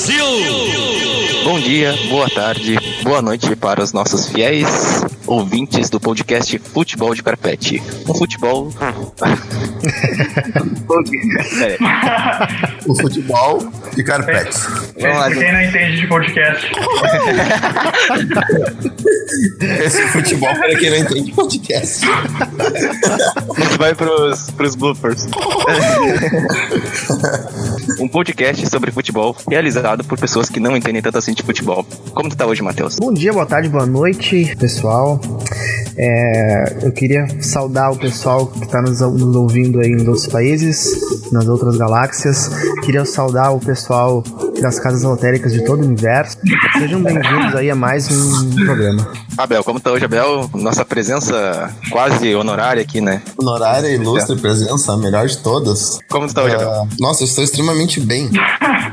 Brasil! Bom dia, boa tarde, boa noite para os nossos fiéis ouvintes do podcast Futebol de Carpete. Um futebol. o futebol de carpete. Vamos lá, quem não entende de podcast. Esse futebol para quem não entende de podcast. A gente vai pros, pros bloopers. um podcast sobre futebol realizado por pessoas que não entendem tanto assim de futebol. Como tu tá hoje, Matheus? Bom dia, boa tarde, boa noite, pessoal. É, eu queria saudar o pessoal que está nos, nos, ouvindo aí em outros países, nas outras galáxias. Queria saudar o pessoal das casas lotéricas de todo o universo. Sejam bem-vindos aí a mais um programa. Abel, como tá hoje, Abel? Nossa presença quase honorária aqui, né? Honorária, ilustre presença, a melhor de todas. Como tu tá hoje, Abel? Uh, nossa, eu estou extremamente bem.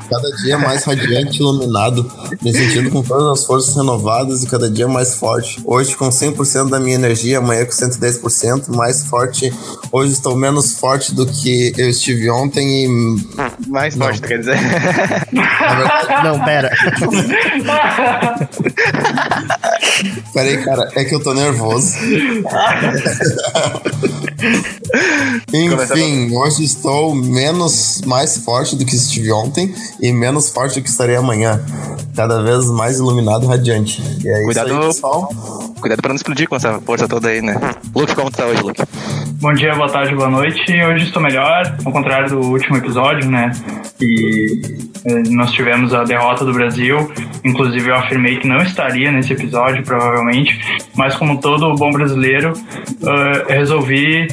Cada dia mais radiante, iluminado, me sentindo com todas as forças renovadas e cada dia mais forte. Hoje com 100% da minha energia, amanhã com 110%, mais forte. Hoje estou menos forte do que eu estive ontem e... Mais Não. forte, quer dizer? Verdade... Não, pera. Peraí, cara, é que eu tô nervoso. Enfim, hoje estou menos mais forte do que estive ontem e menos forte do que estarei amanhã. Cada vez mais iluminado e radiante. E é Cuidado, aí, pessoal. Cuidado pra não explodir com essa força toda aí, né? Luke, como tá hoje, Luke? Bom dia, boa tarde, boa noite. Hoje estou melhor, ao contrário do último episódio, né? E eh, nós tivemos a derrota do Brasil. Inclusive, eu afirmei que não estaria nesse episódio, provavelmente. Mas, como todo bom brasileiro, uh, resolvi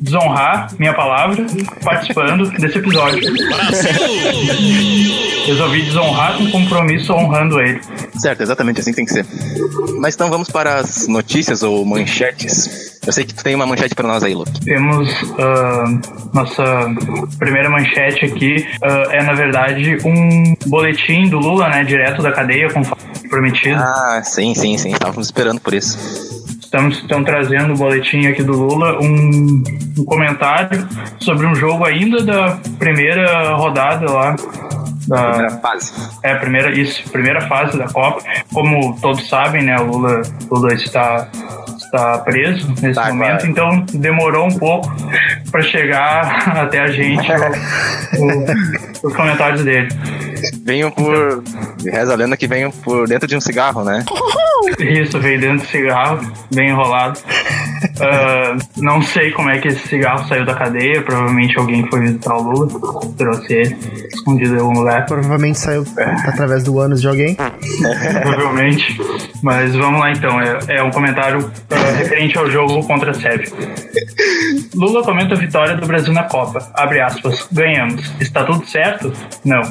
desonrar minha palavra participando desse episódio. Resolvi desonrar com compromisso honrando ele. Certo, exatamente assim que tem que ser. Mas então vamos para as notícias ou manchetes. Eu sei que tu tem uma manchete para nós aí, Luke. Temos uh, nossa primeira manchete aqui uh, é na verdade um boletim do Lula, né, direto da cadeia, como prometido. Ah, sim, sim, sim. Estávamos esperando por isso. Estamos, estão trazendo o boletim aqui do Lula, um, um comentário sobre um jogo ainda da primeira rodada lá da primeira fase. É, primeira, isso, primeira fase da Copa. Como todos sabem, né, o Lula, Lula está, está preso nesse tá, momento, claro. então demorou um pouco para chegar até a gente o, o, os comentários dele. Venham por. Reza a lenda que venham por dentro de um cigarro, né? Isso, veio dentro do cigarro, bem enrolado. Uh, não sei como é que esse cigarro saiu da cadeia. Provavelmente alguém foi visitar o Lula, trouxe ele, escondido em algum lugar. Provavelmente saiu através do ânus de alguém. Provavelmente. Mas vamos lá então. É, é um comentário uh, referente ao jogo contra a Sérvia. Lula comenta a vitória do Brasil na Copa. Abre aspas. Ganhamos. Está tudo certo? Não.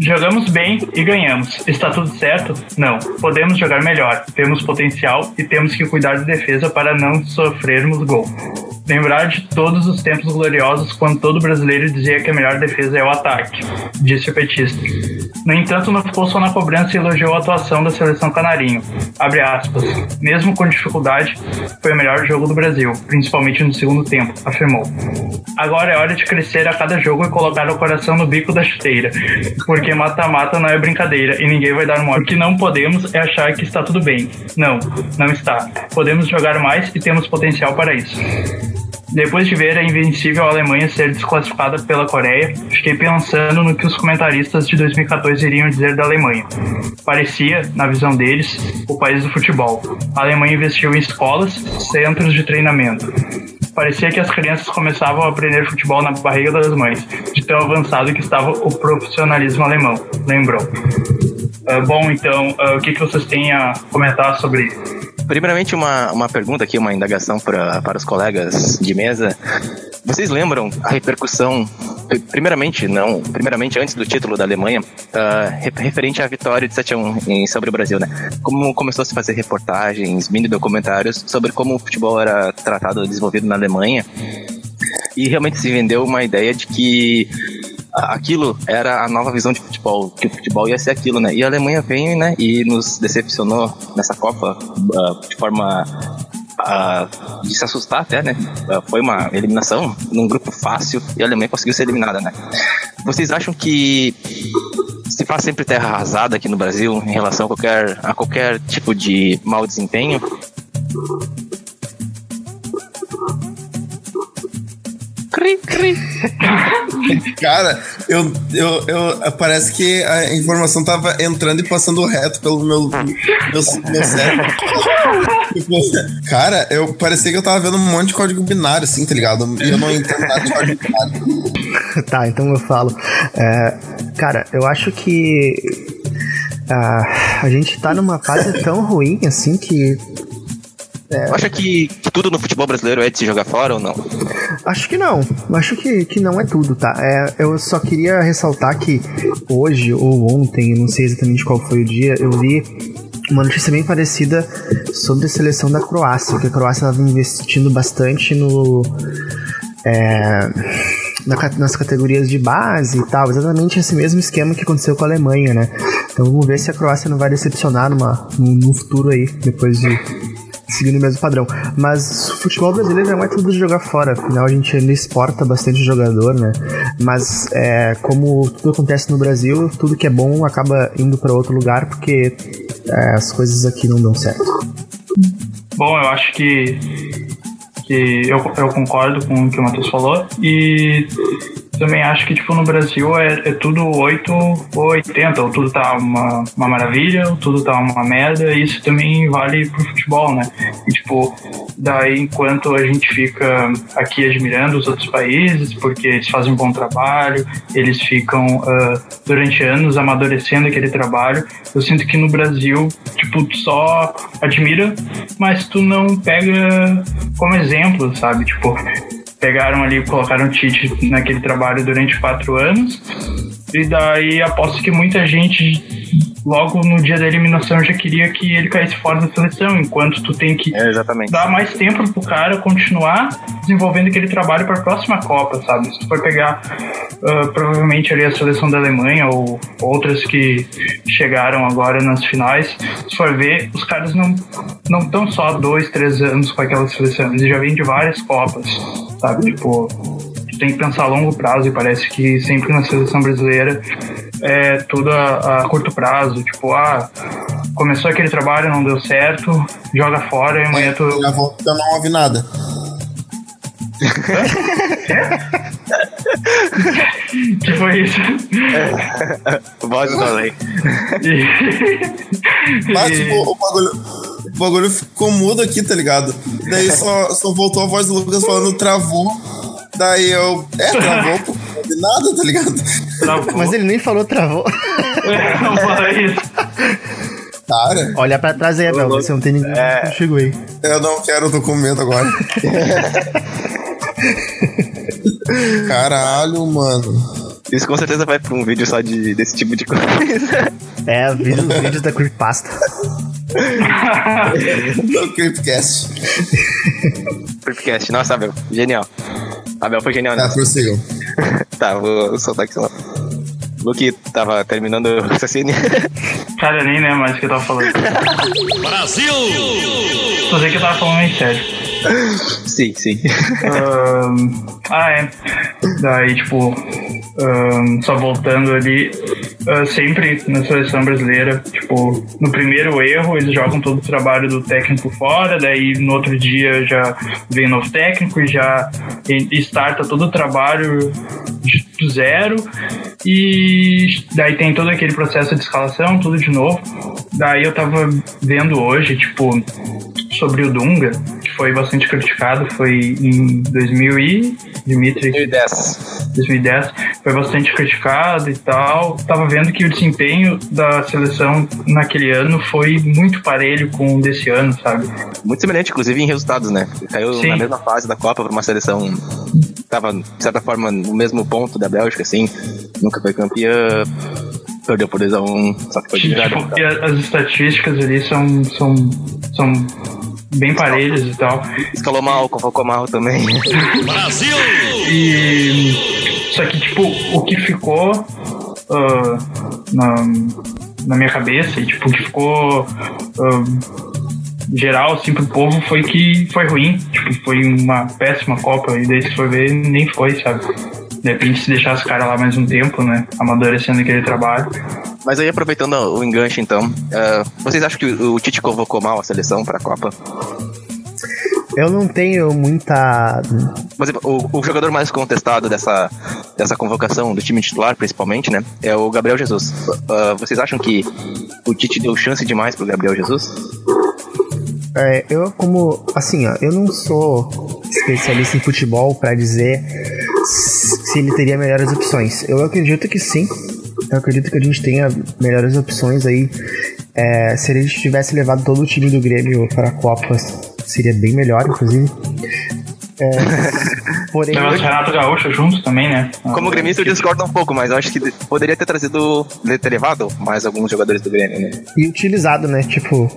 Jogamos bem e ganhamos. Está tudo certo? Não. Podemos jogar melhor. Temos potencial e temos que cuidar da defesa para não sofrermos gol. Lembrar de todos os tempos gloriosos quando todo brasileiro dizia que a melhor defesa é o ataque, disse o petista. No entanto, não ficou só na cobrança e elogiou a atuação da seleção canarinho. Abre aspas. Mesmo com dificuldade, foi o melhor jogo do Brasil, principalmente no segundo tempo, afirmou. Agora é hora de crescer a cada jogo e colocar o coração no bico da chuteira, porque mata-mata não é brincadeira e ninguém vai dar mole. O que não podemos é achar que está tudo bem. Não, não está. Podemos jogar mais e temos potencial para isso. Depois de ver a invencível Alemanha ser desclassificada pela Coreia, fiquei pensando no que os comentaristas de 2014 iriam dizer da Alemanha. Parecia, na visão deles, o país do futebol. A Alemanha investiu em escolas, centros de treinamento. Parecia que as crianças começavam a aprender futebol na barriga das mães, de tão avançado que estava o profissionalismo alemão, lembrou. Uh, bom, então, uh, o que, que vocês têm a comentar sobre Primeiramente, uma, uma pergunta aqui, uma indagação pra, para os colegas de mesa. Vocês lembram a repercussão, primeiramente, não, primeiramente antes do título da Alemanha, uh, referente à vitória de 7 a 1 em, sobre o Brasil, né? Como começou a se fazer reportagens, mini documentários sobre como o futebol era tratado desenvolvido na Alemanha. E realmente se vendeu uma ideia de que aquilo era a nova visão de futebol, que o futebol ia ser aquilo, né? E a Alemanha veio, né, e nos decepcionou nessa Copa uh, de forma uh, de se assustar até, né? Uh, foi uma eliminação num grupo fácil e a Alemanha conseguiu ser eliminada, né? Vocês acham que faz sempre terra arrasada aqui no Brasil em relação a qualquer, a qualquer tipo de mau desempenho. Cri, cri. Cara, eu, eu, eu. Parece que a informação tava entrando e passando reto pelo meu, meu, meu cérebro. Tipo, cara, eu parecia que eu tava vendo um monte de código binário, assim, tá ligado? E eu não entendo nada de código binário. tá, então eu falo. É, cara, eu acho que. Uh, a gente tá numa fase tão ruim assim que é. Acha que, que, tudo no futebol brasileiro é de se jogar fora ou não? Acho que não. Acho que, que não é tudo, tá? É, eu só queria ressaltar que hoje ou ontem, não sei exatamente qual foi o dia, eu vi uma notícia bem parecida sobre a seleção da Croácia, que a Croácia estava investindo bastante no. É, nas categorias de base e tal, exatamente esse mesmo esquema que aconteceu com a Alemanha, né? Então vamos ver se a Croácia não vai decepcionar numa, no, no futuro aí, depois de seguindo o mesmo padrão. Mas o futebol brasileiro é tudo de jogar fora, afinal a gente ainda exporta bastante jogador, né? Mas é, como tudo acontece no Brasil, tudo que é bom acaba indo para outro lugar porque é, as coisas aqui não dão certo. Bom, eu acho que, que eu, eu concordo com o que o Matheus falou e também acho que, tipo, no Brasil é, é tudo 8 ou 80, ou tudo tá uma, uma maravilha, ou tudo tá uma merda, e isso também vale pro futebol, né? E, tipo, daí enquanto a gente fica aqui admirando os outros países, porque eles fazem um bom trabalho, eles ficam uh, durante anos amadurecendo aquele trabalho, eu sinto que no Brasil, tipo, tu só admira, mas tu não pega como exemplo, sabe? Tipo, pegaram ali, colocaram o Tite naquele trabalho durante quatro anos. E daí aposto que muita gente logo no dia da eliminação já queria que ele caísse fora da seleção, enquanto tu tem que é, dar mais tempo pro cara continuar desenvolvendo aquele trabalho para a próxima Copa, sabe? Se tu for pegar uh, provavelmente ali a seleção da Alemanha ou outras que chegaram agora nas finais, se for ver, os caras não não estão só dois, três anos com aquela seleção, eles já vêm de várias Copas, sabe? Tipo, tu tem que pensar a longo prazo e parece que sempre na seleção brasileira é tudo a, a, curto prazo. Tipo, ah, começou aquele trabalho, não deu certo, joga fora e amanhã tu. Na volta não ouve nada. que foi isso? Voz do além. Mas, tipo, o bagulho, o bagulho ficou mudo aqui, tá ligado? Daí só, só voltou a voz do Lucas falando travou. Daí eu. É, travou, pô. Nada, tá ligado? Travou. Mas ele nem falou travou. É, não fala isso. Cara. Olha pra trás aí, Abel. Você não tem ninguém é... contigo aí. Eu não quero, medo agora. Caralho, mano. Isso com certeza vai pra um vídeo só de, desse tipo de coisa. É, vídeo, vídeos da Creepypasta. no Creepcast. Creepcast, nossa, Abel, genial. Abel foi genial, né? Tá, prossigam. tá, vou soltar aqui só. Luke tava terminando o raciocínio. Cara, nem lembro mais o que eu tava falando. Brasil! Só sei que eu tava falando em sério. Sim, sim. Um, ah, é. Daí, tipo, um, só voltando ali, uh, sempre na seleção brasileira, tipo, no primeiro erro eles jogam todo o trabalho do técnico fora, daí no outro dia já vem novo técnico e já starta todo o trabalho do zero e daí tem todo aquele processo de escalação, tudo de novo. Daí eu tava vendo hoje, tipo, sobre o Dunga, que foi bastante criticado, foi em 2000 e... Dimitri, 2010. 2010. Foi bastante criticado e tal. Tava vendo que o desempenho da seleção naquele ano foi muito parelho com o desse ano, sabe? Muito semelhante, inclusive, em resultados, né? Caiu Sim. na mesma fase da Copa para uma seleção tava, de certa forma, no mesmo ponto da Bélgica, assim. Nunca foi campeã perdeu por 2x1, só que foi tipo, As estatísticas ali são, são, são bem parelhas e tal. Escalou mal, convocou mal também. Brasil! E. Só que, tipo, o que ficou uh, na, na minha cabeça, e tipo, o que ficou. Uh, geral, assim, pro povo foi que foi ruim. Tipo, foi uma péssima Copa. E daí se for ver, nem foi, sabe? De repente, se deixar os caras lá mais um tempo, né? Amadurecendo aquele trabalho, Mas aí, aproveitando o enganche, então, uh, vocês acham que o, Tite convocou mal a seleção para a Copa? Eu não tenho muita. Exemplo, o, o, jogador mais contestado dessa, dessa convocação, do time titular principalmente, né? É o Gabriel Jesus. Uh, vocês acham que o Tite deu chance demais pro Gabriel Jesus? É, eu, como. Assim, ó, eu não sou especialista em futebol para dizer se ele teria melhores opções. Eu acredito que sim. Eu acredito que a gente tenha melhores opções aí. É, se ele tivesse levado todo o time do Grêmio para a Copa, seria bem melhor, inclusive. É, porém. O Renato Gaúcho juntos também, né? Como gremista eu discordo um pouco, mas eu acho que poderia ter trazido, ter levado mais alguns jogadores do Grêmio, né? E utilizado, né? Tipo,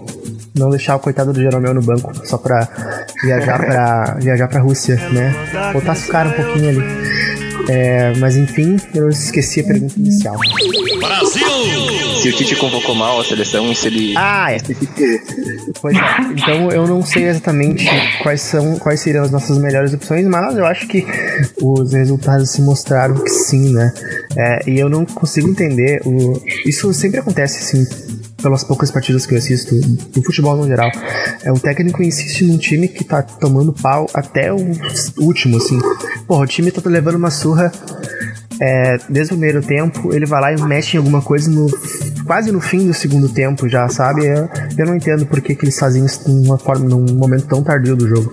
não deixar o coitado do Jeromel no banco só pra viajar pra, viajar pra Rússia, né? Botasse o cara um pouquinho ali. É, mas enfim, eu esqueci a pergunta inicial. Brasil! Se o Tite convocou mal a seleção se ele. Ah, é. pois é. Então eu não sei exatamente quais são, quais seriam as nossas melhores opções, mas eu acho que os resultados se mostraram que sim, né? É, e eu não consigo entender. O... Isso sempre acontece assim pelas poucas partidas que eu assisto, do futebol no geral. É, o técnico insiste num time que tá tomando pau até o último, assim. Porra, o time tá levando uma surra é, desde o primeiro tempo, ele vai lá e mexe em alguma coisa no, quase no fim do segundo tempo já, sabe? Eu, eu não entendo por que, que eles fazem isso de uma forma, num momento tão tardio do jogo.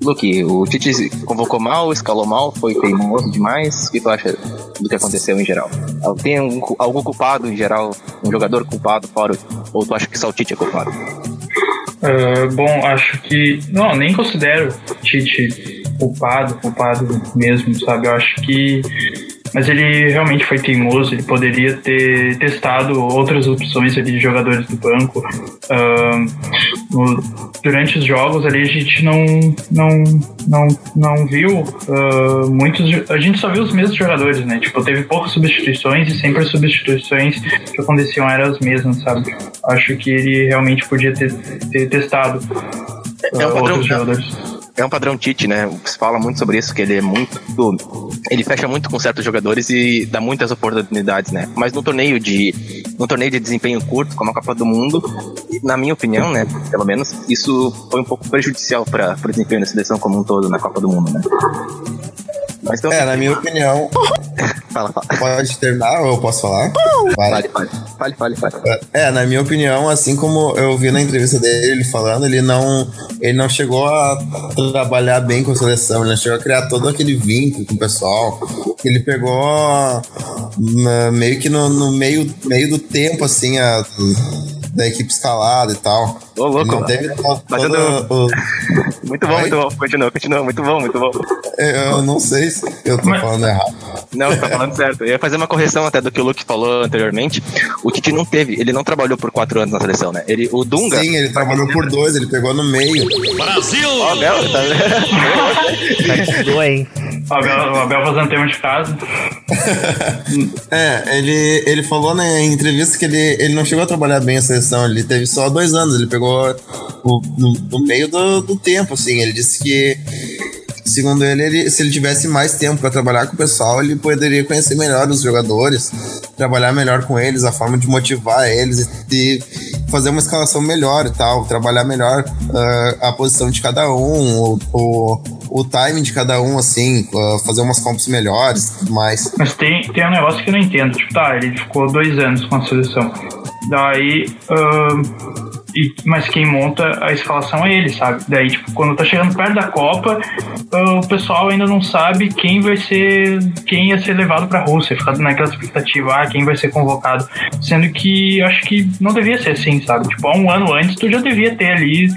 Luke, o Tite convocou mal, escalou mal, foi teimoso demais. O que tu acha do que aconteceu em geral? Tem algum, algum culpado em geral, um jogador culpado fora, ou tu acha que só o Tite é culpado? Uh, bom, acho que. Não, nem considero Tite culpado, culpado mesmo, sabe? Eu acho que mas ele realmente foi teimoso, ele poderia ter testado outras opções ali de jogadores do banco. Uh, durante os jogos ali a gente não, não, não, não viu uh, muitos. A gente só viu os mesmos jogadores, né? Tipo, teve poucas substituições e sempre as substituições que aconteciam eram as mesmas, sabe? Acho que ele realmente podia ter, ter testado uh, é um padrão, outros jogadores é um padrão Tite, né? Se fala muito sobre isso, que ele é muito. Ele fecha muito com certos jogadores e dá muitas oportunidades, né? Mas no torneio de. No torneio de desempenho curto, como a Copa do Mundo, na minha opinião, né? Pelo menos, isso foi um pouco prejudicial para o desempenho da seleção como um todo na Copa do Mundo, né? Mas então, é, na minha opinião. fala, fala. Pode terminar ou eu posso falar? Fale, fale. Fale, fale, fale. É, na minha opinião, assim como eu vi na entrevista dele ele falando, ele não, ele não chegou a trabalhar bem com a seleção, ele não chegou a criar todo aquele vínculo com o pessoal. Ele pegou meio que no, no meio, meio do tempo, assim, a da equipe escalada e tal. Ô, louco. Não teve o... Muito bom, Aí? muito bom. Continua, continua. Muito bom, muito bom. Eu não sei se eu tô Mas... falando errado. Não, tá falando certo. Eu ia fazer uma correção até do que o Luke falou anteriormente. O Tite não teve, ele não trabalhou por quatro anos na seleção, né? Ele, o Dunga. Sim, ele trabalhou por dois, ele pegou no meio. Brasil! Ó, oh, Bel, tá vendo? hein? O Abel, Abel fazendo tema de casa. é, ele, ele falou na entrevista que ele, ele não chegou a trabalhar bem a seleção, ele teve só dois anos, ele pegou o, no, no, meio do, do tempo, assim. Ele disse que, segundo ele, ele se ele tivesse mais tempo para trabalhar com o pessoal, ele poderia conhecer melhor os jogadores, trabalhar melhor com eles, a forma de motivar eles e, fazer uma escalação melhor e tal, trabalhar melhor uh, a posição de cada um, o, o, o timing de cada um, assim, uh, fazer umas compras melhores e tudo mais. Mas tem, tem um negócio que eu não entendo, tipo, tá, ele ficou dois anos com a seleção. Daí. Uh e, mas quem monta a escalação é ele, sabe? Daí, tipo, quando tá chegando perto da Copa, o pessoal ainda não sabe quem vai ser, quem ia ser levado pra Rússia, fica naquela expectativa, ah, quem vai ser convocado. Sendo que acho que não devia ser assim, sabe? Tipo, há um ano antes tu já devia ter ali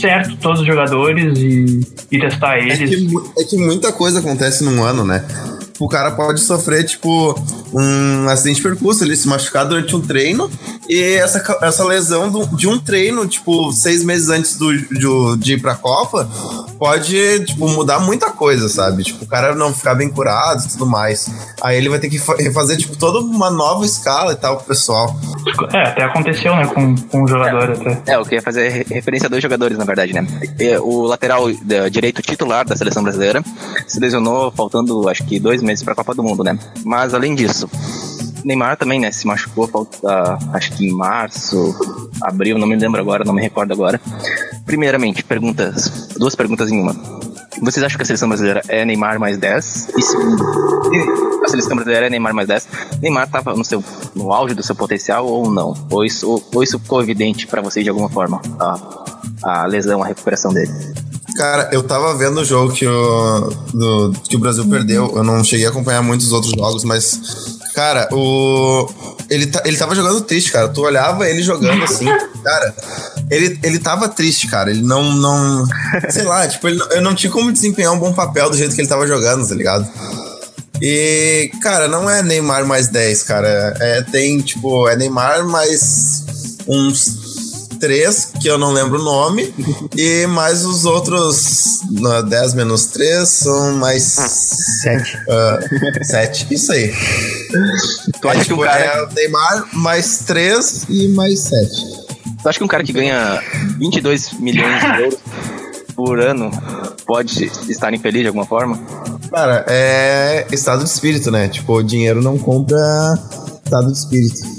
certo todos os jogadores e, e testar eles. É que, é que muita coisa acontece num ano, né? O cara pode sofrer, tipo, um acidente de percurso, ele se machucar durante um treino, e essa, essa lesão do, de um treino, tipo, seis meses antes do, de, de ir pra Copa, pode, tipo, mudar muita coisa, sabe? Tipo, o cara não ficar bem curado e tudo mais. Aí ele vai ter que refazer, tipo, toda uma nova escala e tal pro pessoal. É, até aconteceu, né, com, com um jogador é, até. É, eu queria fazer referência a dois jogadores, na verdade, né? O lateral direito titular da seleção brasileira se lesionou faltando, acho que, dois meses pra Copa do Mundo, né? Mas, além disso, Neymar também, né, se machucou, falta, acho que em março, abril, não me lembro agora, não me recordo agora. Primeiramente, perguntas, duas perguntas em uma. Vocês acham que a seleção brasileira é Neymar mais 10? E segundo, a seleção brasileira é Neymar mais 10? Neymar estava no, seu, no auge do seu potencial ou não? Ou isso, ou isso ficou evidente para vocês de alguma forma? A, a lesão, a recuperação dele? Cara, eu tava vendo o jogo que o, do, que o Brasil perdeu. Eu não cheguei a acompanhar muitos outros jogos, mas, cara, o. Ele, ele tava jogando triste, cara. Tu olhava ele jogando assim, cara. Ele, ele tava triste, cara. Ele não. não sei lá, tipo, ele, eu não tinha como desempenhar um bom papel do jeito que ele tava jogando, tá ligado? E, cara, não é Neymar mais 10, cara. É, tem, tipo, é Neymar mais uns três, que eu não lembro o nome, e mais os outros 10 menos 3 são mais 7. Uh, 7, isso aí. Tu acha é, que o tipo, cara. É o Neymar mais 3 e mais 7. Tu acha que um cara que ganha 22 milhões de euros por ano pode estar infeliz de alguma forma? Cara, é estado de espírito, né? Tipo, o dinheiro não compra estado de espírito.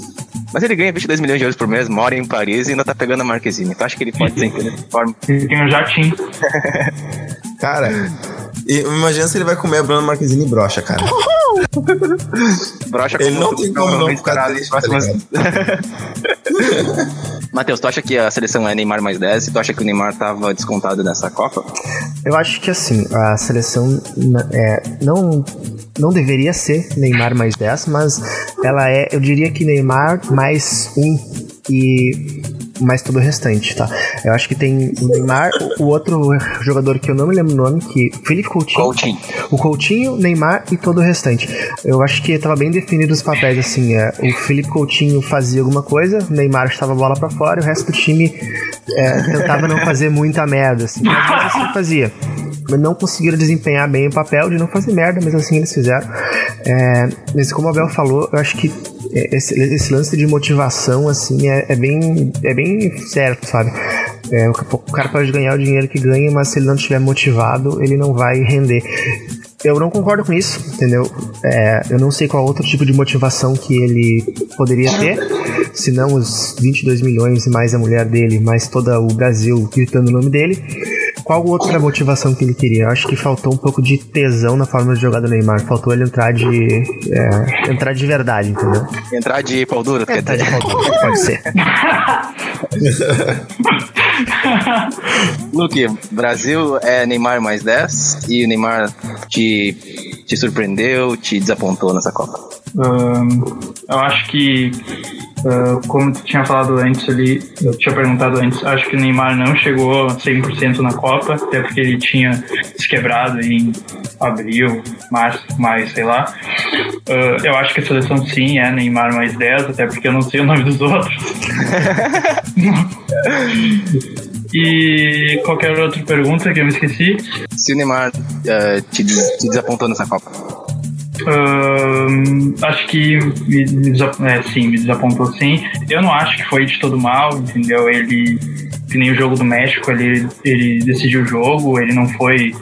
Mas ele ganha 22 milhões de euros por mês, mora em Paris e ainda tá pegando a Marquezine. Tu acha que ele pode ser dessa forma? Ele tem um jatinho. cara, imagina se ele vai comer a Bruna Marquezine e brocha, cara. brocha Ele não tem como não ficar triste, tá Matheus, tu acha que a seleção é Neymar mais 10 e tu acha que o Neymar tava descontado nessa Copa? Eu acho que assim, a seleção é, não não deveria ser Neymar mais 10, mas ela é, eu diria que Neymar mais um e mais todo o restante, tá? Eu acho que tem o Neymar, o outro jogador que eu não me lembro o nome, que Felipe Coutinho, Coutinho. o Coutinho, Neymar e todo o restante. Eu acho que estava bem definido os papéis assim, é, o Felipe Coutinho fazia alguma coisa, o Neymar estava a bola para fora, e o resto do time é, tentava não fazer muita merda, assim, mas assim fazia não conseguiram desempenhar bem o papel de não fazer merda, mas assim eles fizeram. É, mas como o Abel falou, eu acho que esse, esse lance de motivação, assim, é, é, bem, é bem certo, sabe? É, o, o cara pode ganhar o dinheiro que ganha, mas se ele não estiver motivado, ele não vai render. Eu não concordo com isso, entendeu? É, eu não sei qual outro tipo de motivação que ele poderia ter, se não os 22 milhões e mais a mulher dele, mais todo o Brasil gritando o nome dele. Qual outra motivação que ele queria? Eu acho que faltou um pouco de tesão na forma de jogar do Neymar. Faltou ele entrar de. É, entrar de verdade, entendeu? Entrar de pau duro, dizer? de pau duro, pode ser. Luke, Brasil é Neymar mais 10 e o Neymar te, te surpreendeu, te desapontou nessa Copa? Um, eu acho que Uh, como tu tinha falado antes ali, eu tinha perguntado antes, acho que o Neymar não chegou 100% na Copa, até porque ele tinha se quebrado em abril, março, maio, sei lá. Uh, eu acho que a seleção sim é Neymar mais 10, até porque eu não sei o nome dos outros. e qualquer outra pergunta que eu me esqueci? Se o Neymar uh, te, te desapontou nessa Copa? Uh, acho que me, me, é, sim, me desapontou sim. Eu não acho que foi de todo mal, entendeu? Ele, que nem o jogo do México, ele, ele decidiu o jogo, ele não foi,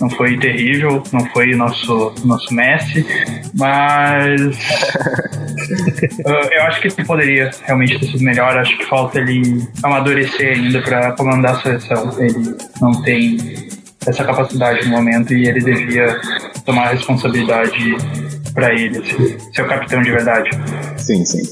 não foi terrível, não foi o nosso, nosso Messi, mas uh, eu acho que ele poderia realmente ter sido melhor. Acho que falta ele amadurecer ainda para comandar a seleção. Ele não tem essa capacidade no momento e ele devia tomar a responsabilidade para ele, assim, ser o capitão de verdade. Sim, sim.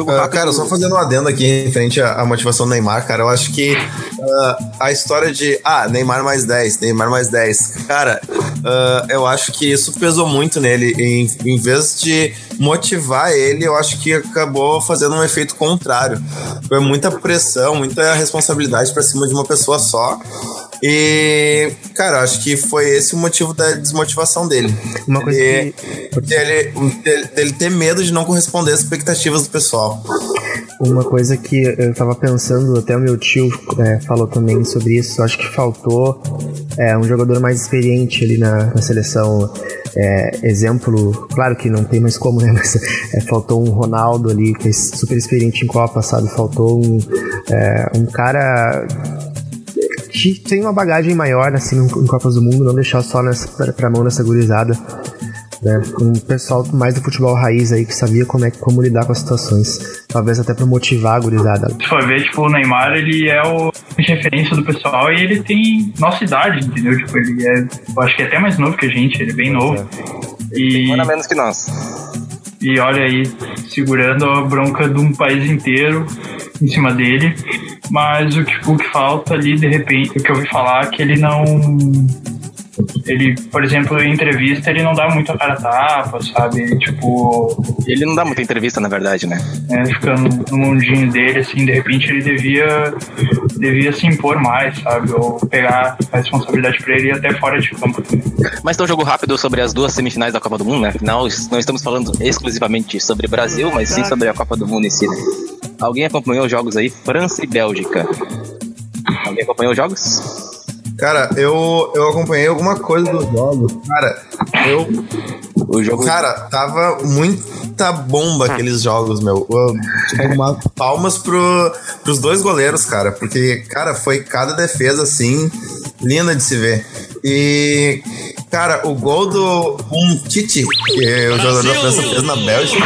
Uh, cara, só fazendo um adendo aqui em frente à, à motivação do Neymar, cara, eu acho que uh, a história de, ah, Neymar mais 10, Neymar mais 10, cara, uh, eu acho que isso pesou muito nele. Em, em vez de motivar ele, eu acho que acabou fazendo um efeito contrário. Foi muita pressão, muita responsabilidade para cima de uma pessoa só. E, cara, acho que foi esse o motivo da desmotivação dele. Uma coisa ele, que... dele, dele ter medo de não corresponder às expectativas do pessoal. Uma coisa que eu tava pensando, até o meu tio é, falou também sobre isso, acho que faltou é, um jogador mais experiente ali na, na seleção. É, exemplo, claro que não tem mais como, né? Mas é, faltou um Ronaldo ali, que é super experiente em Copa, sabe? Faltou um, é, um cara tem uma bagagem maior assim em Copas do Mundo, não deixar só nessa, pra, mão dessa gurizada. Né? Um pessoal mais do futebol raiz aí que sabia como, é, como lidar com as situações. Talvez até pra motivar a gurizada. Se for ver, tipo, o Neymar, ele é o referência do pessoal e ele tem nossa idade, entendeu? Tipo, ele é. Eu acho que é até mais novo que a gente, ele é bem novo. E... Manda menos que nós. E olha aí, segurando a bronca de um país inteiro em cima dele. Mas o que, o que falta ali, de repente, o que eu ouvi falar é que ele não ele, por exemplo, em entrevista, ele não dá muito a cara tapa, sabe? Tipo. Ele não dá muita entrevista, na verdade, né? É, fica no, no mundinho dele, assim, de repente ele devia, devia se impor mais, sabe? Ou pegar a responsabilidade pra ele e até fora de campo. Mas então, um jogo rápido sobre as duas semifinais da Copa do Mundo, né? Afinal, não estamos falando exclusivamente sobre Brasil, mas sim sobre a Copa do Mundo em si, né? Alguém acompanhou os jogos aí? França e Bélgica. Alguém acompanhou os jogos? Cara, eu, eu acompanhei alguma coisa dos jogos. Cara, eu. O jogo. Cara, tava muita bomba aqueles jogos, meu. tipo, uma, palmas pro, pros dois goleiros, cara. Porque, cara, foi cada defesa assim, linda de se ver. E. Cara, o gol do um Titi, que é o jogador da França fez na Bélgica.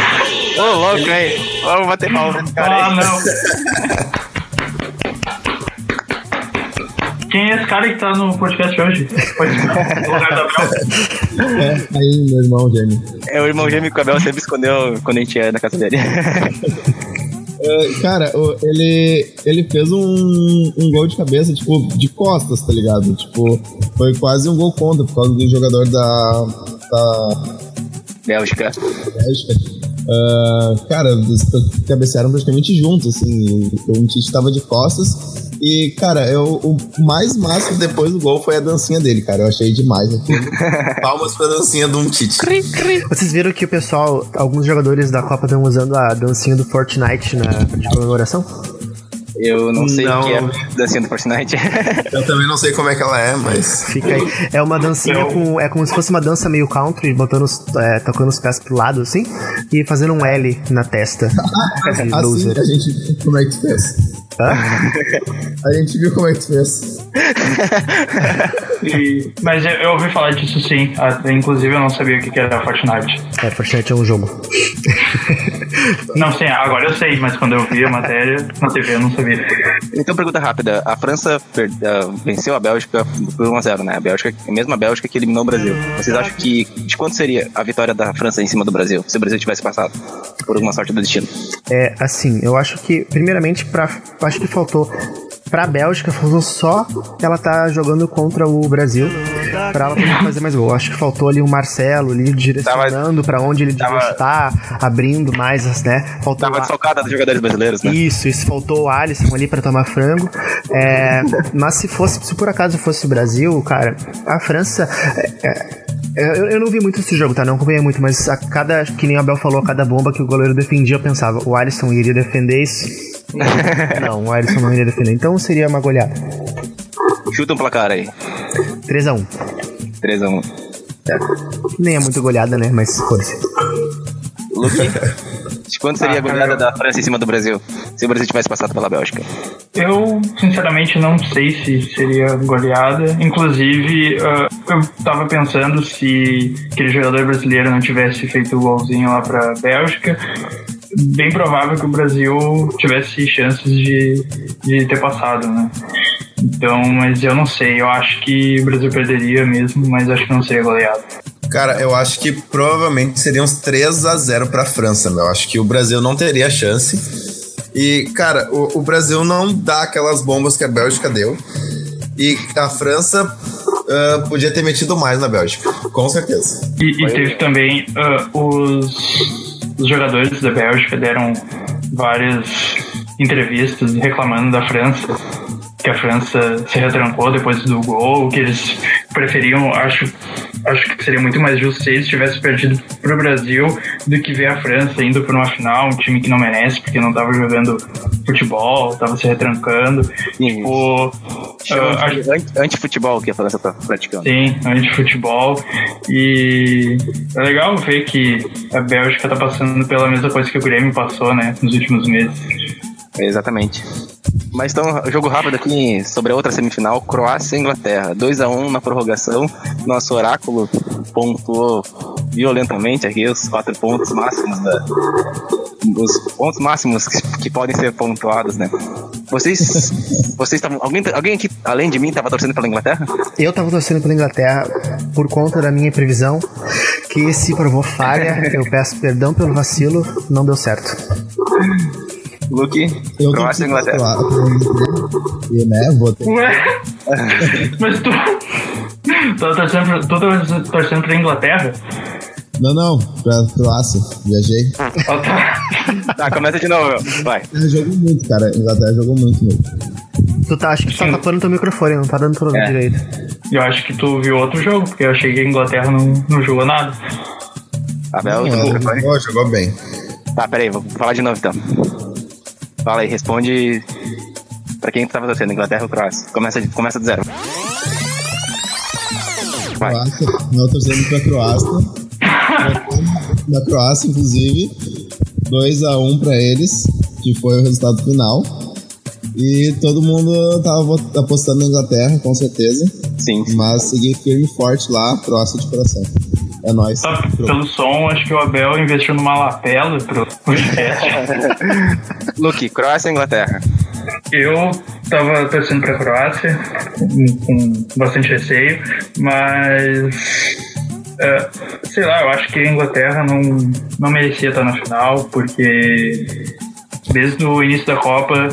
Ô, oh, louco aí. Vamos bater palma nesse cara aí. Ah, não. Quem é esse cara que tá no podcast hoje? Pode no lugar da Bel. É, aí, meu irmão gêmeo. É, o irmão gêmeo que o Abel sempre escondeu quando a gente ia na casa dele. Uh, cara, ele, ele fez um, um gol de cabeça, tipo, de costas, tá ligado? Tipo, foi quase um gol contra por causa do jogador da. da Bélgica. Bélgica. Uh, cara, eles cabecearam praticamente juntos, assim. O Tite tava de costas e, cara, eu, o mais massa depois do gol foi a dancinha dele, cara. Eu achei demais. Né? Palmas pra dancinha do um Tite. Vocês viram que o pessoal, alguns jogadores da Copa estão usando a dancinha do Fortnite na de comemoração? Eu não sei o que é dancinha do Fortnite. eu também não sei como é que ela é, mas. Fica aí. É uma dancinha com. É como se fosse uma dança meio country, botando os, é, tocando os pés pro lado, assim, e fazendo um L na testa. assim, a gente. Como é que fez? A gente viu como é que fez. e, mas eu, eu, ouvi falar disso sim. Inclusive eu não sabia o que era Fortnite. É, Fortnite é um jogo. não, sim, agora eu sei, mas quando eu vi a matéria na TV eu não sabia. Então, pergunta rápida. A França venceu a Bélgica por 1x0, né? A Bélgica, a mesma Bélgica que eliminou o Brasil. Vocês acham que de quanto seria a vitória da França em cima do Brasil, se o Brasil tivesse passado? Por alguma sorte do destino? É, assim, eu acho que, primeiramente, pra acho que faltou pra Bélgica, faltou só ela tá jogando contra o Brasil pra ela poder fazer mais gol. Acho que faltou ali o Marcelo ali direcionando tava, pra onde ele devia estar, abrindo mais, né? Faltou tava desfocada dos jogadores brasileiros, né? Isso, isso. Faltou o Alisson ali pra tomar frango. É, mas se fosse, se por acaso fosse o Brasil, cara, a França. É, é, eu, eu, não vi muito esse jogo, tá? Não acompanhei muito, mas a cada, que nem o Abel falou, a cada bomba que o goleiro defendia, eu pensava, o Alisson iria defender isso não, o Alisson não iria defender. Então seria uma goleada. Chuta um placar aí. 3x1. 3x1. É. Nem é muito goleada, né? Mas fosse. Luke, de quanto seria ah, a goleada da França em cima do Brasil? Se o Brasil tivesse passado pela Bélgica? Eu, sinceramente, não sei se seria goleada. Inclusive, uh, eu tava pensando se aquele jogador brasileiro não tivesse feito o golzinho lá pra Bélgica bem provável que o Brasil tivesse chances de, de ter passado, né? Então, mas eu não sei, eu acho que o Brasil perderia mesmo, mas acho que não seria goleado. Cara, eu acho que provavelmente seriam uns 3 a 0 para a França, meu. Eu acho que o Brasil não teria chance. E, cara, o, o, Brasil não dá aquelas bombas que a Bélgica deu. E a França uh, podia ter metido mais na Bélgica, com certeza. E, e teve também uh, os os jogadores da Bélgica deram várias entrevistas reclamando da França, que a França se retrancou depois do gol, que eles preferiam, acho, acho que seria muito mais justo se eles tivessem perdido pro Brasil do que ver a França indo para uma final, um time que não merece, porque não estava jogando futebol, estava se retrancando. Sim. Tipo, uh, anti-futebol que a França tá praticando. Sim, anti-futebol. E é legal ver que a Bélgica tá passando pela mesma coisa que o Grêmio passou, né, nos últimos meses. Exatamente. Mas então, jogo rápido aqui sobre a outra semifinal, Croácia e Inglaterra. 2 a 1 na prorrogação. Nosso oráculo pontuou violentamente aqui os quatro pontos máximos da, os pontos máximos que, que podem ser pontuados, né? Vocês, vocês estavam, alguém, alguém aqui além de mim estava torcendo pela Inglaterra? Eu estava torcendo pela Inglaterra por conta da minha previsão, que se provou falha. eu peço perdão pelo vacilo, não deu certo. Luke, Eu Croácia e Inglaterra. E, né, vou ter... Ué? Mas tu. Tu tá torcendo, pra- tu tá torcendo pra Inglaterra? Não, não, pra Croácia. Viajei. Ó, tá. Tá, começa de novo, vai. Ela jogou muito, cara. Inglaterra jogou muito mesmo. Tu tá, acho que tu tá tapando teu microfone, não tá dando pra ouvir É. direito. Eu acho que tu viu outro jogo, porque eu achei que a Inglaterra não, não jogou nada. Abel, Não, jogou, jogou bem. Tá, peraí, vou falar de novo então. Fala aí, responde pra quem tu tava torcendo, Inglaterra ou Croácia? Começa, começa do zero. Vai. Croácia, eu torcendo pra Croácia. Na Croácia, inclusive, 2x1 pra eles, que foi o resultado final. E todo mundo tava apostando na Inglaterra, com certeza. Sim. Mas segui firme e forte lá, Croácia de coração. É nóis. Só pelo som, acho que o Abel investiu numa lapela pro podcast. Luke, Croácia ou Inglaterra? Eu tava torcendo pra Croácia, com, com bastante receio, mas. é, sei lá, eu acho que a Inglaterra não, não merecia estar na final, porque desde o início da Copa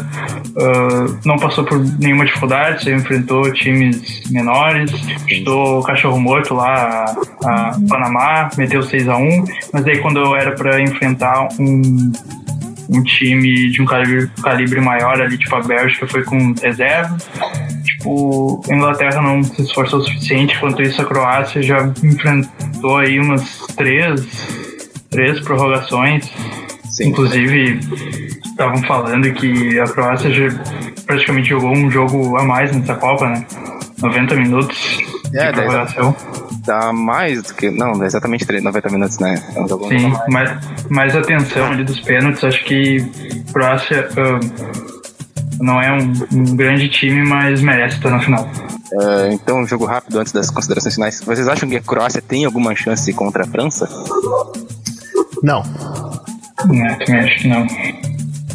ah, não passou por nenhuma dificuldade, você enfrentou times menores, chutou o cachorro morto lá a, Panamá, meteu 6 a 1 mas aí quando era para enfrentar um um time de um calibre, calibre maior ali, tipo a Bélgica, foi com reserva. Tipo, a Inglaterra não se esforçou o suficiente, enquanto isso a Croácia já enfrentou aí umas três, três prorrogações. Sim. Inclusive, estavam falando que a Croácia já praticamente jogou um jogo a mais nessa Copa, né? 90 minutos É, de prorrogação. Dá mais do que. Não, exatamente 3, 90 minutos, né? É um jogo Sim, a mais. mais, mais atenção ali dos pênaltis. Acho que Croácia ah, não é um, um grande time, mas merece estar na final. Ah, então, um jogo rápido antes das considerações finais. Vocês acham que a Croácia tem alguma chance contra a França? Não. Né, também acho que não.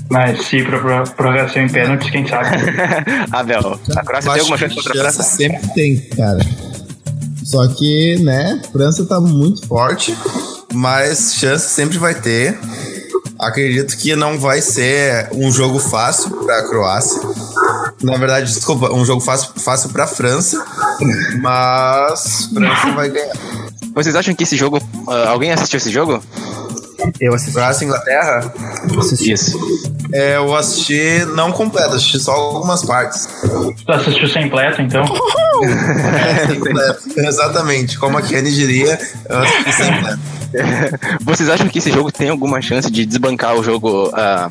Mas se pra- prorrogação em pênaltis, quem sabe? Abel, a Croácia Eu tem acho alguma que chance contra a França? sempre tem, cara. Só que, né, França tá muito forte, mas chance sempre vai ter. Acredito que não vai ser um jogo fácil pra Croácia. Na verdade, desculpa, um jogo fácil, fácil pra França, mas França vai ganhar. Vocês acham que esse jogo. ah, alguém assistiu esse jogo? Eu assisti. Croácia e Inglaterra, assisti. Isso. É, eu assisti não completo, assisti só algumas partes. tu assistiu sem pleto, então? É, completo. Exatamente, como a Kenny diria, eu assisti sem completo. Vocês acham que esse jogo tem alguma chance de desbancar o jogo ah,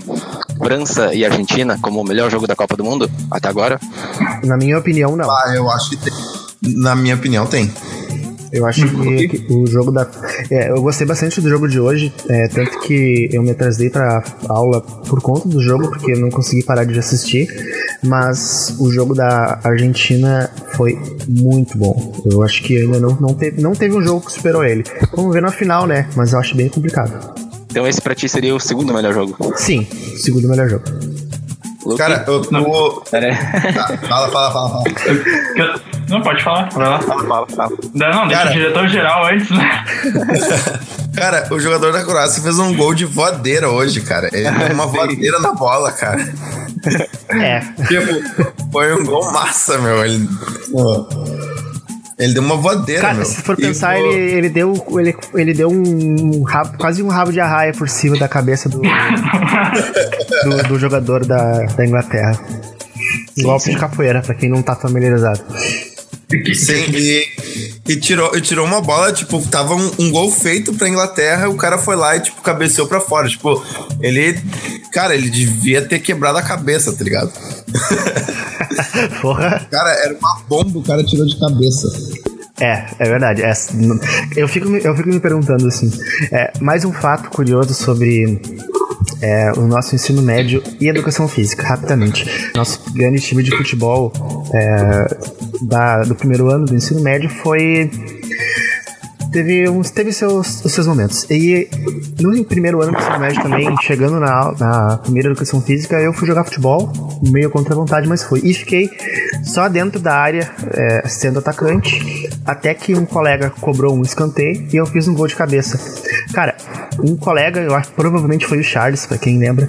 França e Argentina como o melhor jogo da Copa do Mundo até agora? Na minha opinião, não. Ah, eu acho que tem. Na minha opinião, tem. Eu acho que, que o jogo da. é, eu gostei bastante do jogo de hoje, é, tanto que eu me atrasei pra aula por conta do jogo, porque eu não consegui parar de assistir. Mas o jogo da Argentina foi muito bom. Eu acho que ainda não, não, teve, não teve um jogo que superou ele. Vamos ver na final, né? Mas eu acho bem complicado. Então esse pra ti seria o segundo melhor jogo. Sim, segundo melhor jogo. Cara, eu tô. Pera aí. Tá, fala, fala, fala, fala. Não, pode falar, vai lá. Fala, fala, fala. Não, não, deixa Cara. o diretor geral antes, né? Cara, o jogador da Croácia fez um gol de voadeira hoje, cara. Ele deu uma voadeira na bola, cara. É, Tipo, foi um gol massa, meu. Ele, ele deu uma voadeira, Cara, meu. se for E pensar, ele, ele deu, ele, ele deu um rabo, quase um rabo de arraia por cima da cabeça do, do, do jogador da, da Inglaterra. Golpe de capoeira, pra quem não tá familiarizado. E, e tirou, e tirou uma bola, tipo, tava um, um gol feito pra Inglaterra, o cara foi lá e, tipo, cabeceou pra fora. Tipo, ele. Cara, ele devia ter quebrado a cabeça, tá ligado? Porra. Cara, era uma bomba, o cara tirou de cabeça. É, é verdade. É, eu, fico, me- eu fico me perguntando assim. É, mais um fato curioso sobre é, o nosso ensino médio e educação física, rapidamente. Nosso grande time de futebol é, da- do primeiro ano do ensino médio foi. teve, uns, teve seus, os seus momentos. E no primeiro ano do ensino médio também, chegando na, na primeira educação física, eu fui jogar futebol, meio contra a vontade, mas fui. E fiquei só dentro da área, é, sendo atacante, até que um colega cobrou um escanteio e eu fiz um gol de cabeça. Cara, um colega, eu acho provavelmente foi o Charles, pra quem lembra.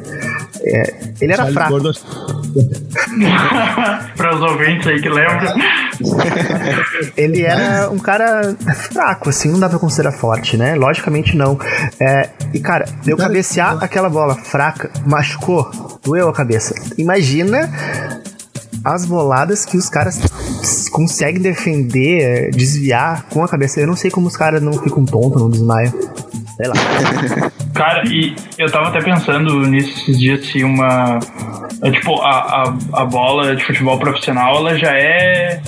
É, ele era Charles fraco. Para os ouvintes aí que lembram. Ele era um cara fraco, assim, não dá pra considerar forte, né? Logicamente não. É, e, cara, eu Cara, cabecear aquela bola fraca, machucou, doeu a cabeça. Imagina as boladas que os caras conseguem defender, é, desviar com a cabeça. Eu não sei como os caras não ficam tontos, não desmaiam. Sei lá. Cara, e eu tava até pensando nisso esses dias se uma. É, tipo, a, a, a bola de futebol profissional ela já é.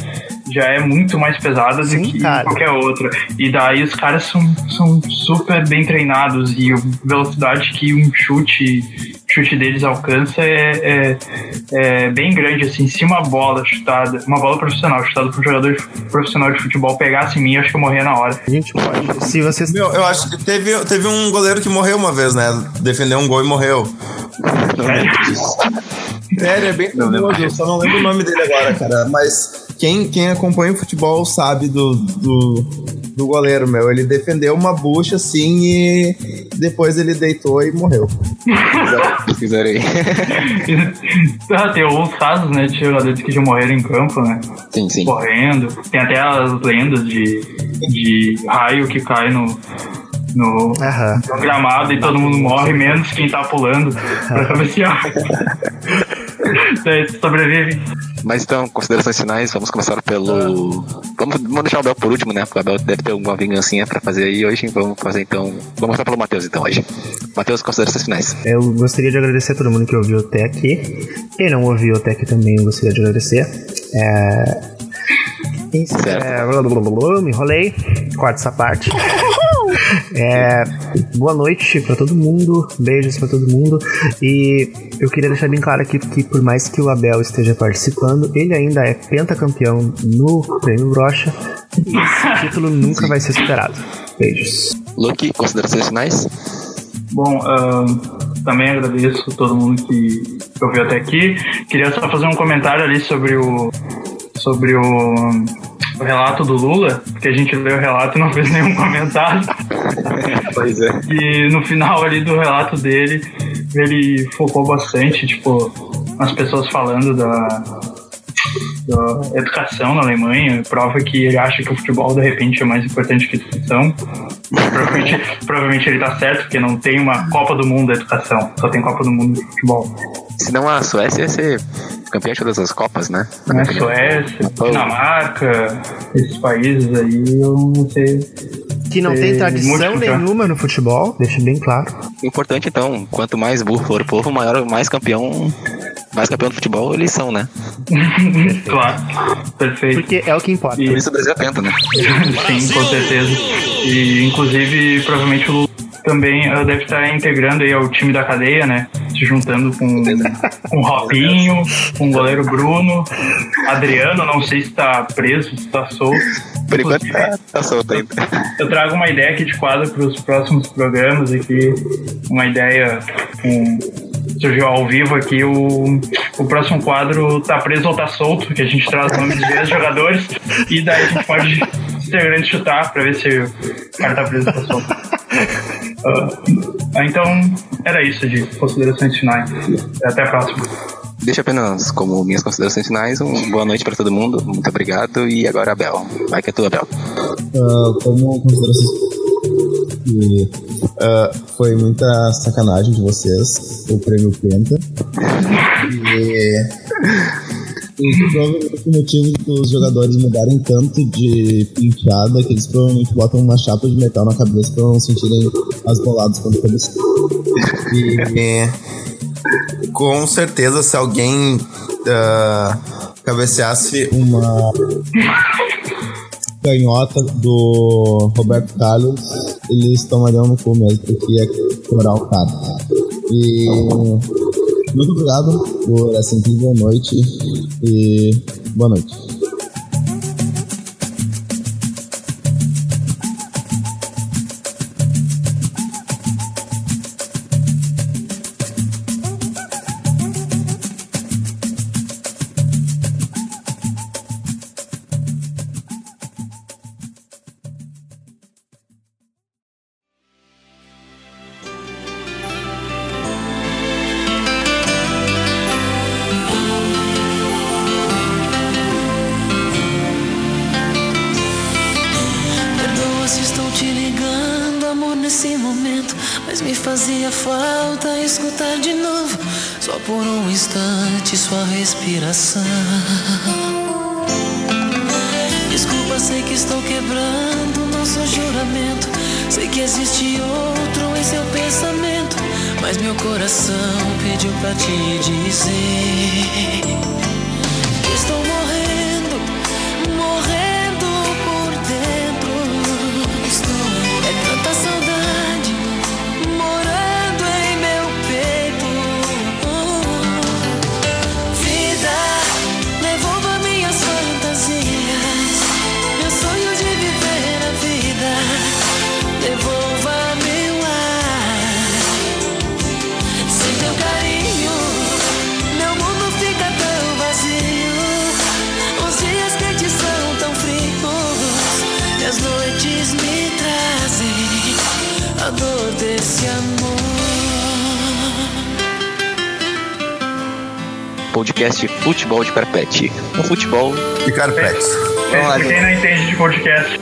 Já é muito mais pesada Sim, do que cara. qualquer outra. E daí os caras são, são super bem treinados e a velocidade que um chute, chute deles alcança é, é, é bem grande. Assim, se uma bola chutada, uma bola profissional chutada por um jogador de- profissional de futebol pegasse em mim, eu acho que eu morria na hora. A gente pode. Se vocês. Meu, eu acho que teve, teve um goleiro que morreu uma vez, né? Defendeu um gol e morreu. Sério, é bem famoso, eu só não lembro o nome dele agora, cara. Mas quem, quem acompanha o futebol sabe do, do, do goleiro, meu. Ele defendeu uma bucha assim e depois ele deitou e morreu. Pesquisarei. Ah, tem alguns casos, né, de jogadores que já morreram em campo, né? sim, sim. Correndo. Tem até as lendas de, de raio que cai no, no, Aham. no gramado e todo mundo morre, menos quem tá pulando pra cabecear. Daí sobrevive. Mas então, considerações finais, vamos começar pelo. Vamos, vamos deixar o Abel por último, né? Porque o Abel deve ter alguma vingancinha pra fazer aí hoje. Vamos fazer então. Vamos começar pelo Matheus então hoje. Matheus, considerações finais. Eu gostaria de agradecer a todo mundo que ouviu até aqui. Quem não ouviu até aqui também eu gostaria de agradecer. É... Certo. é, blá, blá, blá, blá, blá, me enrolei. Corta essa parte. É, boa noite pra todo mundo, beijos pra todo mundo. E eu queria deixar bem claro aqui que, por mais que o Abel esteja participando, ele ainda é pentacampeão no Prêmio Brocha. E esse título nunca vai ser superado. Beijos. Luke, considerações finais? Bom, também agradeço a todo mundo que que ouviu até aqui. Queria só fazer um comentário ali sobre o sobre o, o relato do Lula, porque a gente leu o relato e não fez nenhum comentário. Pois é. E no final ali do relato dele, ele focou bastante, tipo, nas pessoas falando da, da educação na Alemanha, prova que ele acha que o futebol de repente é mais importante que a educação. Provavelmente, provavelmente ele tá certo, porque não tem uma Copa do Mundo da educação, só tem Copa do Mundo de futebol. Senão a Suécia ia ser campeã de todas as Copas, né? Né? Suécia, Dinamarca, esses países aí, eu não sei. Que não É, tem tradição nenhuma no futebol, deixa bem claro. Importante então, quanto mais burro for o povo, maior, mais campeão. Mais campeão do futebol eles são, né? claro, perfeito. Porque é o que importa. Por isso o Brasil é penta, né? Sim, com certeza. E inclusive, provavelmente o Lula também eh, deve estar integrando aí ao time da cadeia, né? Se juntando com, com o Robinho, com o goleiro Bruno, Adriano, não sei se tá preso, se tá solto. Por enquanto tá, tá solto ainda. Eu trago uma ideia aqui de quadro para os próximos programas aqui, uma ideia com surgiu ao vivo aqui o, o próximo quadro tá preso ou tá solto, que a gente traz nomes de jogadores e daí a gente pode integrante chutar para ver se o cara tá preso ou tá solto. Ah, então era isso de considerações finais. Até a próxima. Deixa apenas como minhas considerações finais. Um boa noite pra todo mundo. Muito obrigado. E agora, Abel. Vai que é tua, Abel. Ah, como considerações que ah, foi muita sacanagem de vocês o prêmio Penta. E, provavelmente o motivo dos jogadores mudarem tanto de pinchada que eles provavelmente botam uma chapa de metal na cabeça pra não sentirem as boladas quando cabeceiam. E com certeza se alguém ah, cabeceasse uma canhota do Roberto Carlos, eles tomariam no cu mesmo, porque quebrar o cara. E muito obrigado por essa incrível noite e boa noite. Respiração. Desculpa, sei que estou quebrando nosso juramento. Sei que existe outro em seu pensamento, mas meu coração pediu pra te dizer Podcast Futebol de Carpete. Um futebol. E carpete. Vamos lá, quem não entende de podcast,